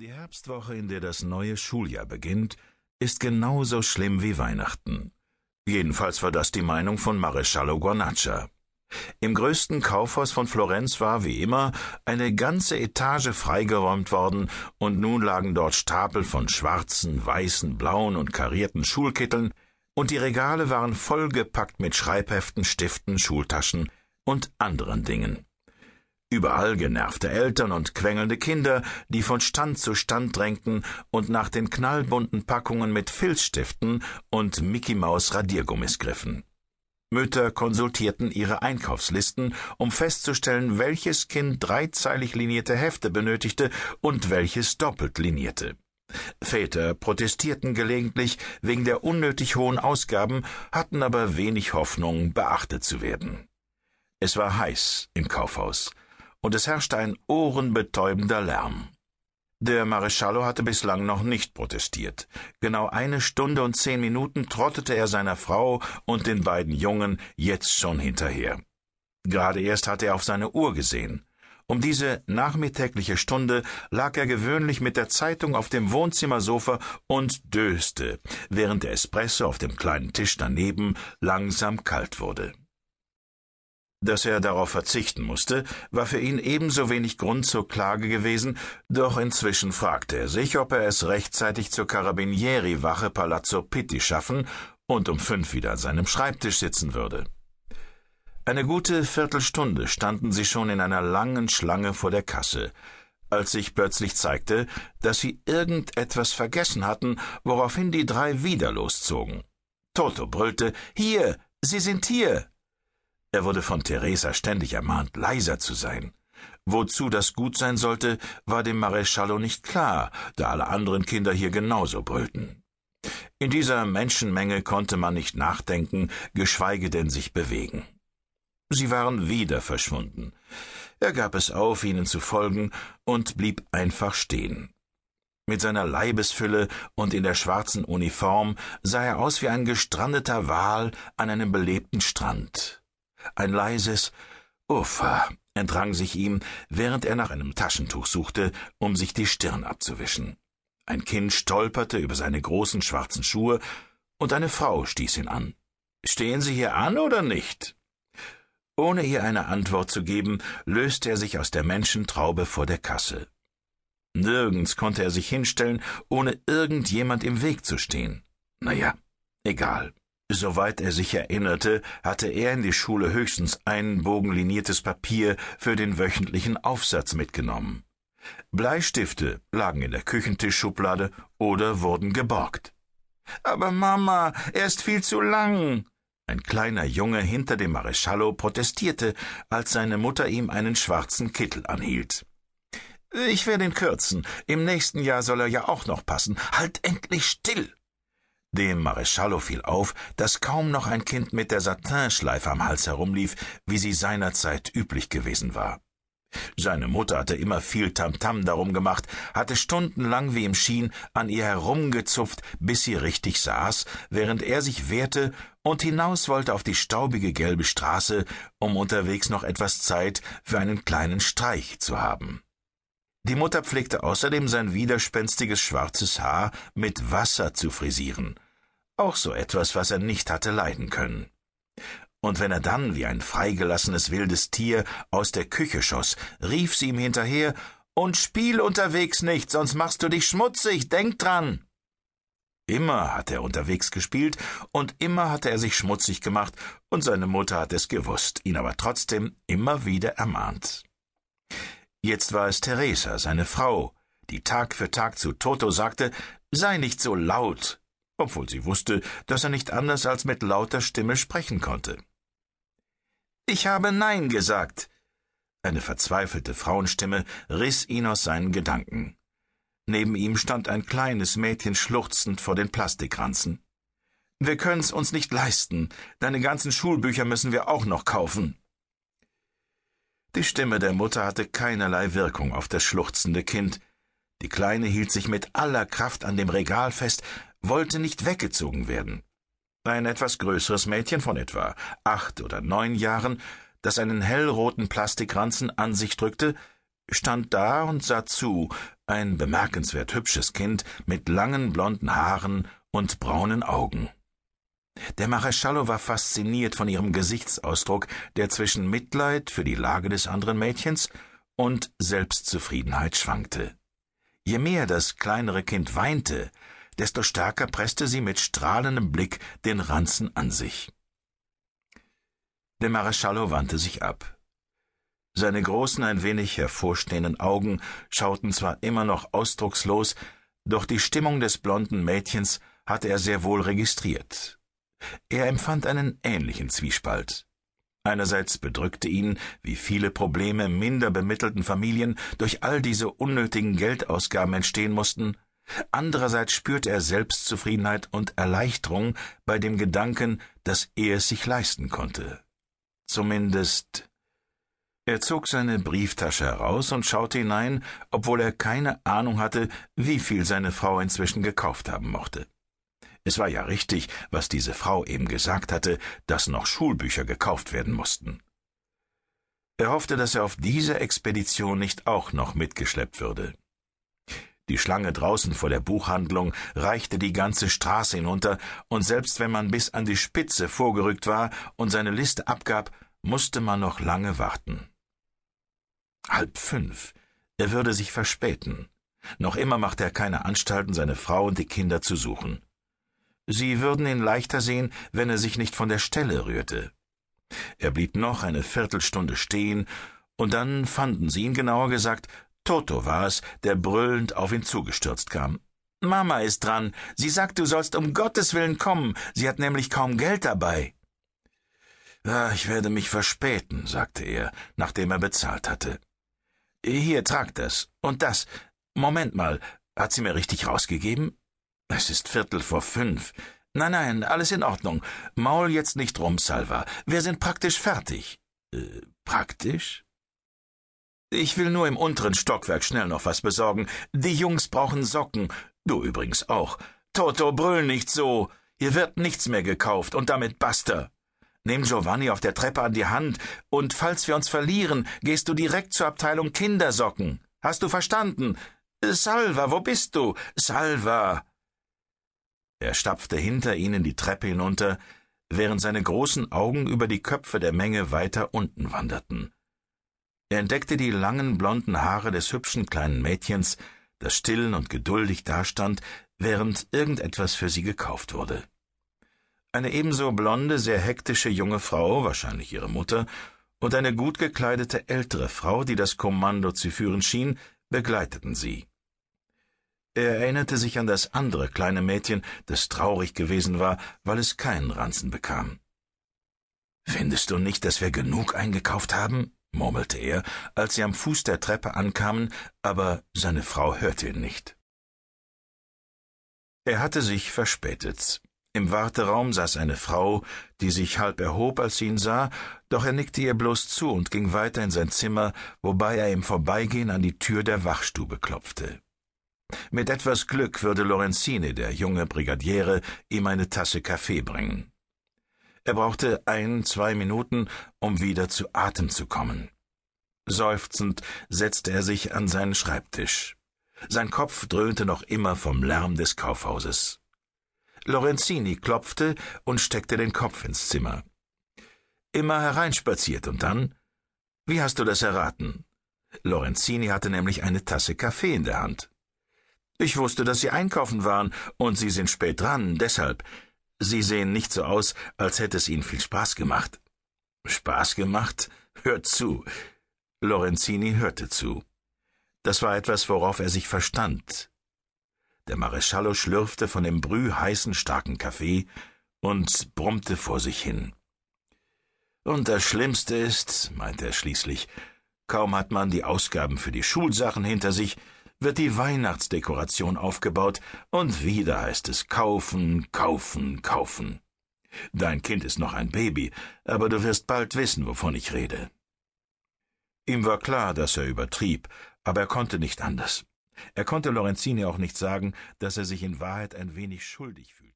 Die Herbstwoche, in der das neue Schuljahr beginnt, ist genauso schlimm wie Weihnachten. Jedenfalls war das die Meinung von Maresciallo Guanaccia. Im größten Kaufhaus von Florenz war, wie immer, eine ganze Etage freigeräumt worden, und nun lagen dort Stapel von schwarzen, weißen, blauen und karierten Schulkitteln, und die Regale waren vollgepackt mit Schreibheften, Stiften, Schultaschen und anderen Dingen. Überall genervte Eltern und quengelnde Kinder, die von Stand zu Stand drängten und nach den knallbunten Packungen mit Filzstiften und Mickey Maus Radiergummis griffen. Mütter konsultierten ihre Einkaufslisten, um festzustellen, welches Kind dreizeilig linierte Hefte benötigte und welches doppelt linierte. Väter protestierten gelegentlich wegen der unnötig hohen Ausgaben, hatten aber wenig Hoffnung, beachtet zu werden. Es war heiß im Kaufhaus und es herrschte ein ohrenbetäubender Lärm. Der Maresciallo hatte bislang noch nicht protestiert. Genau eine Stunde und zehn Minuten trottete er seiner Frau und den beiden Jungen jetzt schon hinterher. Gerade erst hatte er auf seine Uhr gesehen. Um diese nachmittägliche Stunde lag er gewöhnlich mit der Zeitung auf dem Wohnzimmersofa und döste, während der Espresso auf dem kleinen Tisch daneben langsam kalt wurde. Dass er darauf verzichten musste, war für ihn ebenso wenig Grund zur Klage gewesen, doch inzwischen fragte er sich, ob er es rechtzeitig zur Carabinieri-Wache Palazzo Pitti schaffen und um fünf wieder an seinem Schreibtisch sitzen würde. Eine gute Viertelstunde standen sie schon in einer langen Schlange vor der Kasse, als sich plötzlich zeigte, dass sie irgendetwas vergessen hatten, woraufhin die drei wieder loszogen. Toto brüllte Hier. Sie sind hier. Er wurde von Theresa ständig ermahnt, leiser zu sein. Wozu das gut sein sollte, war dem Maresciallo nicht klar, da alle anderen Kinder hier genauso brüllten. In dieser Menschenmenge konnte man nicht nachdenken, geschweige denn sich bewegen. Sie waren wieder verschwunden. Er gab es auf, ihnen zu folgen, und blieb einfach stehen. Mit seiner Leibesfülle und in der schwarzen Uniform sah er aus wie ein gestrandeter Wal an einem belebten Strand. Ein leises Uffa entrang sich ihm, während er nach einem Taschentuch suchte, um sich die Stirn abzuwischen. Ein Kind stolperte über seine großen schwarzen Schuhe, und eine Frau stieß ihn an. Stehen Sie hier an oder nicht? Ohne ihr eine Antwort zu geben, löste er sich aus der Menschentraube vor der Kasse. Nirgends konnte er sich hinstellen, ohne irgendjemand im Weg zu stehen. Na ja, egal. Soweit er sich erinnerte, hatte er in die Schule höchstens ein bogenliniertes Papier für den wöchentlichen Aufsatz mitgenommen. Bleistifte lagen in der Küchentischschublade oder wurden geborgt. Aber Mama, er ist viel zu lang. Ein kleiner Junge hinter dem Maresciallo protestierte, als seine Mutter ihm einen schwarzen Kittel anhielt. Ich werde ihn kürzen. Im nächsten Jahr soll er ja auch noch passen. Halt endlich still! Dem Maresciallo fiel auf, dass kaum noch ein Kind mit der Satinschleife am Hals herumlief, wie sie seinerzeit üblich gewesen war. Seine Mutter hatte immer viel Tamtam darum gemacht, hatte stundenlang, wie ihm schien, an ihr herumgezupft, bis sie richtig saß, während er sich wehrte und hinaus wollte auf die staubige gelbe Straße, um unterwegs noch etwas Zeit für einen kleinen Streich zu haben. Die Mutter pflegte außerdem sein widerspenstiges schwarzes Haar mit Wasser zu frisieren. Auch so etwas, was er nicht hatte leiden können. Und wenn er dann wie ein freigelassenes wildes Tier aus der Küche schoss, rief sie ihm hinterher Und spiel unterwegs nicht, sonst machst du dich schmutzig, denk dran. Immer hat er unterwegs gespielt, und immer hatte er sich schmutzig gemacht, und seine Mutter hat es gewusst, ihn aber trotzdem immer wieder ermahnt. Jetzt war es Theresa, seine Frau, die Tag für Tag zu Toto sagte, sei nicht so laut, obwohl sie wusste, dass er nicht anders als mit lauter Stimme sprechen konnte. Ich habe Nein gesagt. Eine verzweifelte Frauenstimme riss ihn aus seinen Gedanken. Neben ihm stand ein kleines Mädchen schluchzend vor den Plastikranzen. Wir können's uns nicht leisten. Deine ganzen Schulbücher müssen wir auch noch kaufen. Die Stimme der Mutter hatte keinerlei Wirkung auf das schluchzende Kind. Die Kleine hielt sich mit aller Kraft an dem Regal fest, wollte nicht weggezogen werden. Ein etwas größeres Mädchen von etwa acht oder neun Jahren, das einen hellroten Plastikranzen an sich drückte, stand da und sah zu, ein bemerkenswert hübsches Kind mit langen blonden Haaren und braunen Augen. Der Mareschallo war fasziniert von ihrem Gesichtsausdruck, der zwischen Mitleid für die Lage des anderen Mädchens und Selbstzufriedenheit schwankte. Je mehr das kleinere Kind weinte, desto stärker presste sie mit strahlendem Blick den Ranzen an sich. Der Mareschallo wandte sich ab. Seine großen, ein wenig hervorstehenden Augen schauten zwar immer noch ausdruckslos, doch die Stimmung des blonden Mädchens hatte er sehr wohl registriert. Er empfand einen ähnlichen Zwiespalt. Einerseits bedrückte ihn, wie viele Probleme minder bemittelten Familien durch all diese unnötigen Geldausgaben entstehen mussten, andererseits spürte er Selbstzufriedenheit und Erleichterung bei dem Gedanken, dass er es sich leisten konnte. Zumindest er zog seine Brieftasche heraus und schaute hinein, obwohl er keine Ahnung hatte, wie viel seine Frau inzwischen gekauft haben mochte. Es war ja richtig, was diese Frau eben gesagt hatte, dass noch Schulbücher gekauft werden mussten. Er hoffte, dass er auf diese Expedition nicht auch noch mitgeschleppt würde. Die Schlange draußen vor der Buchhandlung reichte die ganze Straße hinunter, und selbst wenn man bis an die Spitze vorgerückt war und seine Liste abgab, musste man noch lange warten. Halb fünf. Er würde sich verspäten. Noch immer machte er keine Anstalten, seine Frau und die Kinder zu suchen. Sie würden ihn leichter sehen, wenn er sich nicht von der Stelle rührte. Er blieb noch eine Viertelstunde stehen, und dann fanden sie ihn, genauer gesagt, Toto war es, der brüllend auf ihn zugestürzt kam. Mama ist dran. Sie sagt, du sollst um Gottes Willen kommen. Sie hat nämlich kaum Geld dabei. Ja, ich werde mich verspäten, sagte er, nachdem er bezahlt hatte. Hier, trag das. Und das. Moment mal, hat sie mir richtig rausgegeben? Es ist Viertel vor fünf. Nein, nein, alles in Ordnung. Maul jetzt nicht rum, Salva. Wir sind praktisch fertig. Äh, praktisch? Ich will nur im unteren Stockwerk schnell noch was besorgen. Die Jungs brauchen Socken. Du übrigens auch. Toto, brüll nicht so. Hier wird nichts mehr gekauft und damit basta. Nimm Giovanni auf der Treppe an die Hand und falls wir uns verlieren, gehst du direkt zur Abteilung Kindersocken. Hast du verstanden? Salva, wo bist du? Salva. Er stapfte hinter ihnen die Treppe hinunter, während seine großen Augen über die Köpfe der Menge weiter unten wanderten. Er entdeckte die langen blonden Haare des hübschen kleinen Mädchens, das still und geduldig dastand, während irgendetwas für sie gekauft wurde. Eine ebenso blonde, sehr hektische junge Frau, wahrscheinlich ihre Mutter, und eine gut gekleidete ältere Frau, die das Kommando zu führen schien, begleiteten sie. Er erinnerte sich an das andere kleine Mädchen, das traurig gewesen war, weil es keinen Ranzen bekam. Findest du nicht, dass wir genug eingekauft haben? murmelte er, als sie am Fuß der Treppe ankamen, aber seine Frau hörte ihn nicht. Er hatte sich verspätet. Im Warteraum saß eine Frau, die sich halb erhob, als sie ihn sah, doch er nickte ihr bloß zu und ging weiter in sein Zimmer, wobei er im Vorbeigehen an die Tür der Wachstube klopfte. Mit etwas Glück würde Lorenzini, der junge Brigadiere, ihm eine Tasse Kaffee bringen. Er brauchte ein, zwei Minuten, um wieder zu Atem zu kommen. Seufzend setzte er sich an seinen Schreibtisch. Sein Kopf dröhnte noch immer vom Lärm des Kaufhauses. Lorenzini klopfte und steckte den Kopf ins Zimmer. Immer hereinspaziert und dann? Wie hast du das erraten? Lorenzini hatte nämlich eine Tasse Kaffee in der Hand. Ich wusste, dass Sie einkaufen waren, und Sie sind spät dran, deshalb. Sie sehen nicht so aus, als hätte es Ihnen viel Spaß gemacht. Spaß gemacht? Hört zu. Lorenzini hörte zu. Das war etwas, worauf er sich verstand. Der Mareschallo schlürfte von dem brühheißen starken Kaffee und brummte vor sich hin. Und das Schlimmste ist, meinte er schließlich, kaum hat man die Ausgaben für die Schulsachen hinter sich, wird die Weihnachtsdekoration aufgebaut, und wieder heißt es kaufen, kaufen, kaufen. Dein Kind ist noch ein Baby, aber du wirst bald wissen, wovon ich rede. Ihm war klar, dass er übertrieb, aber er konnte nicht anders. Er konnte Lorenzini auch nicht sagen, dass er sich in Wahrheit ein wenig schuldig fühlte.